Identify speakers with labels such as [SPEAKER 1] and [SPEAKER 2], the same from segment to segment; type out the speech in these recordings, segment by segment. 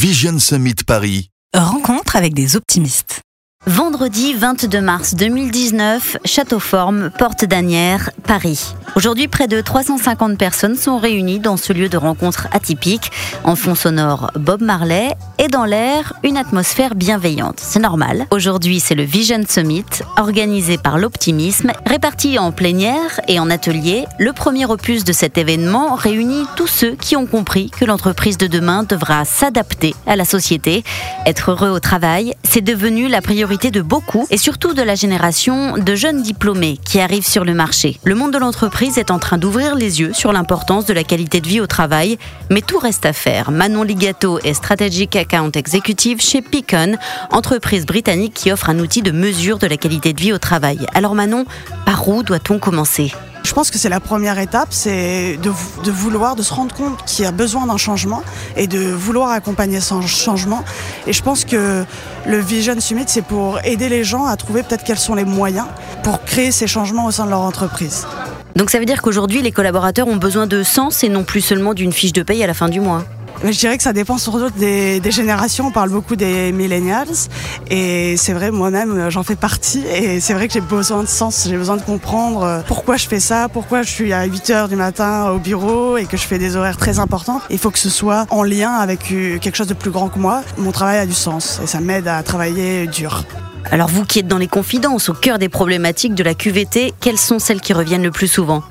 [SPEAKER 1] Vision Summit Paris.
[SPEAKER 2] Rencontre avec des optimistes.
[SPEAKER 3] Vendredi 22 mars 2019, Châteauforme, Porte d'Anières, Paris. Aujourd'hui, près de 350 personnes sont réunies dans ce lieu de rencontre atypique. En fond sonore, Bob Marley et dans l'air, une atmosphère bienveillante. C'est normal. Aujourd'hui, c'est le Vision Summit, organisé par l'Optimisme, réparti en plénière et en atelier. Le premier opus de cet événement réunit tous ceux qui ont compris que l'entreprise de demain devra s'adapter à la société. Être heureux au travail, c'est devenu la priorité de beaucoup et surtout de la génération de jeunes diplômés qui arrivent sur le marché. Le monde de l'entreprise est en train d'ouvrir les yeux sur l'importance de la qualité de vie au travail, mais tout reste à faire. Manon Ligato est Strategic Account Executive chez Picon, entreprise britannique qui offre un outil de mesure de la qualité de vie au travail. Alors Manon, par où doit-on commencer?
[SPEAKER 4] Je pense que c'est la première étape, c'est de, vouloir, de se rendre compte qu'il y a besoin d'un changement et de vouloir accompagner ce changement. Et je pense que le Vision Summit, c'est pour aider les gens à trouver peut-être quels sont les moyens pour créer ces changements au sein de leur entreprise.
[SPEAKER 3] Donc ça veut dire qu'aujourd'hui, les collaborateurs ont besoin de sens et non plus seulement d'une fiche de paye à la fin du mois.
[SPEAKER 4] Je dirais que ça dépend surtout des, des générations. On parle beaucoup des millennials. Et c'est vrai, moi-même, j'en fais partie. Et c'est vrai que j'ai besoin de sens. J'ai besoin de comprendre euh, pourquoi je fais ça, pourquoi je suis à 8 heures du matin au bureau et que je fais des horaires très importants. Il faut que ce soit en lien avec euh, quelque chose de plus grand que moi. Mon travail a du sens et ça m'aide à travailler dur.
[SPEAKER 3] Alors vous qui êtes dans les confidences, au cœur des problématiques de la QVT, quelles sont celles qui reviennent le plus souvent?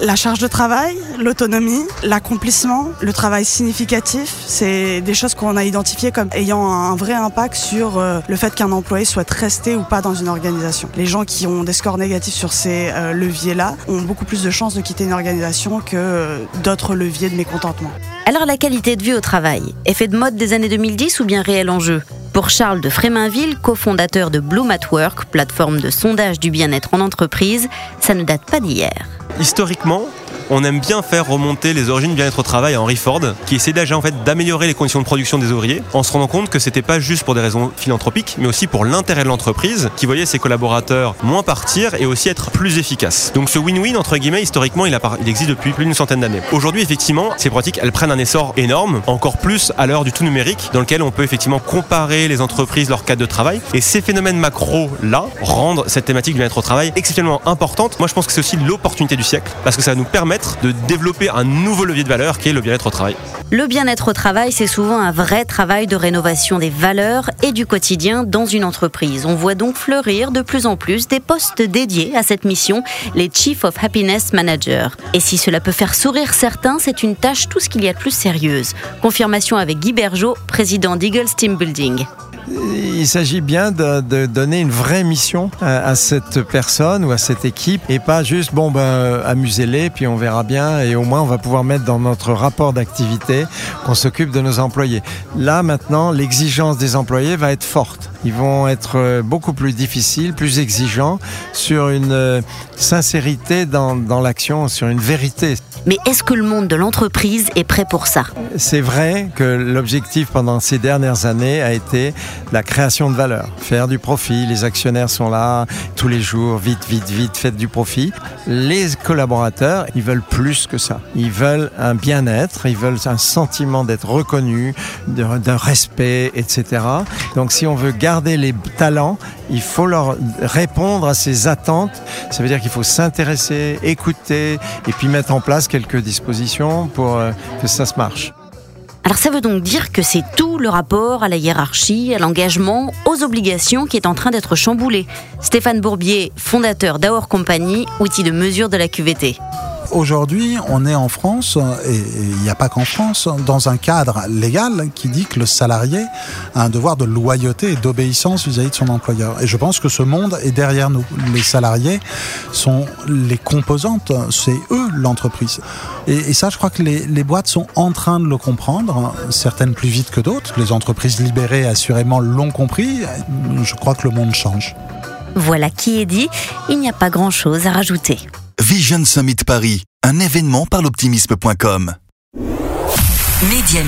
[SPEAKER 4] La charge de travail, l'autonomie, l'accomplissement, le travail significatif, c'est des choses qu'on a identifiées comme ayant un vrai impact sur euh, le fait qu'un employé souhaite rester ou pas dans une organisation. Les gens qui ont des scores négatifs sur ces euh, leviers-là ont beaucoup plus de chances de quitter une organisation que euh, d'autres leviers de mécontentement.
[SPEAKER 3] Alors la qualité de vie au travail, effet de mode des années 2010 ou bien réel enjeu? Pour Charles de Fréminville, cofondateur de Bloom at Work, plateforme de sondage du bien-être en entreprise, ça ne date pas d'hier.
[SPEAKER 5] Historiquement, on aime bien faire remonter les origines du bien-être au travail à Henry Ford, qui essayait déjà en fait d'améliorer les conditions de production des ouvriers, en se rendant compte que c'était pas juste pour des raisons philanthropiques, mais aussi pour l'intérêt de l'entreprise, qui voyait ses collaborateurs moins partir et aussi être plus efficaces. Donc ce win-win entre guillemets, historiquement, il, existe depuis plus d'une centaine d'années. Aujourd'hui, effectivement, ces pratiques, elles prennent un essor énorme, encore plus à l'heure du tout numérique, dans lequel on peut effectivement comparer les entreprises, leur cadre de travail, et ces phénomènes macro là rendent cette thématique du bien-être au travail exceptionnellement importante. Moi, je pense que c'est aussi l'opportunité du siècle, parce que ça va nous permettre de développer un nouveau levier de valeur qui est le bien-être au travail.
[SPEAKER 3] Le bien-être au travail, c'est souvent un vrai travail de rénovation des valeurs et du quotidien dans une entreprise. On voit donc fleurir de plus en plus des postes dédiés à cette mission, les Chief of Happiness Managers. Et si cela peut faire sourire certains, c'est une tâche tout ce qu'il y a de plus sérieuse. Confirmation avec Guy Bergeau, président d'Eagles Team Building
[SPEAKER 6] il s'agit bien de, donner une vraie mission à, cette personne ou à cette équipe et pas juste bon ben amusez-les puis on verra bien et au moins on va pouvoir mettre dans notre rapport d'activité qu'on s'occupe de nos employés. Là maintenant l'exigence des employés va être forte. Ils vont être euh, beaucoup plus difficiles, plus exigeants sur une euh, sincérité dans, dans l'action, sur une vérité.
[SPEAKER 3] Mais est-ce que le monde de l'entreprise est prêt pour ça?
[SPEAKER 6] C'est vrai que l'objectif pendant ces dernières années a été la création de valeur, faire du profit. Les actionnaires sont là tous les jours, vite, vite, vite, faites du profit. Les collaborateurs, ils veulent plus que ça. Ils veulent un bien-être, ils veulent un sentiment d'être reconnu, d'un respect, etc. Donc si on veut garder les talents, il faut leur répondre à ces attentes. Ça veut dire qu'il faut s'intéresser, écouter et puis mettre en place quelques dispositions pour euh, que ça se marche.
[SPEAKER 3] Alors ça veut donc dire que c'est tout le rapport à la hiérarchie, à l'engagement, aux obligations qui est en train d'être chamboulé. Stéphane Bourbier, fondateur d'Aur Company, outil de mesure de la QVT.
[SPEAKER 7] Aujourd'hui, on est en France, et il n'y a pas qu'en France, dans un cadre légal qui dit que le salarié a un devoir de loyauté et d'obéissance vis-à-vis de son employeur. Et je pense que ce monde est derrière nous. Les salariés sont les composantes, c'est eux l'entreprise. Et, ça, je crois que les, les boîtes sont en train de le comprendre, certaines plus vite que d'autres. Les entreprises libérées, assurément, l'ont compris. Je crois que le monde change.
[SPEAKER 3] Voilà qui est dit, il n'y a pas grand-chose à rajouter.
[SPEAKER 1] Vision Summit Paris, un événement par l'optimisme.com.
[SPEAKER 2] Meeting.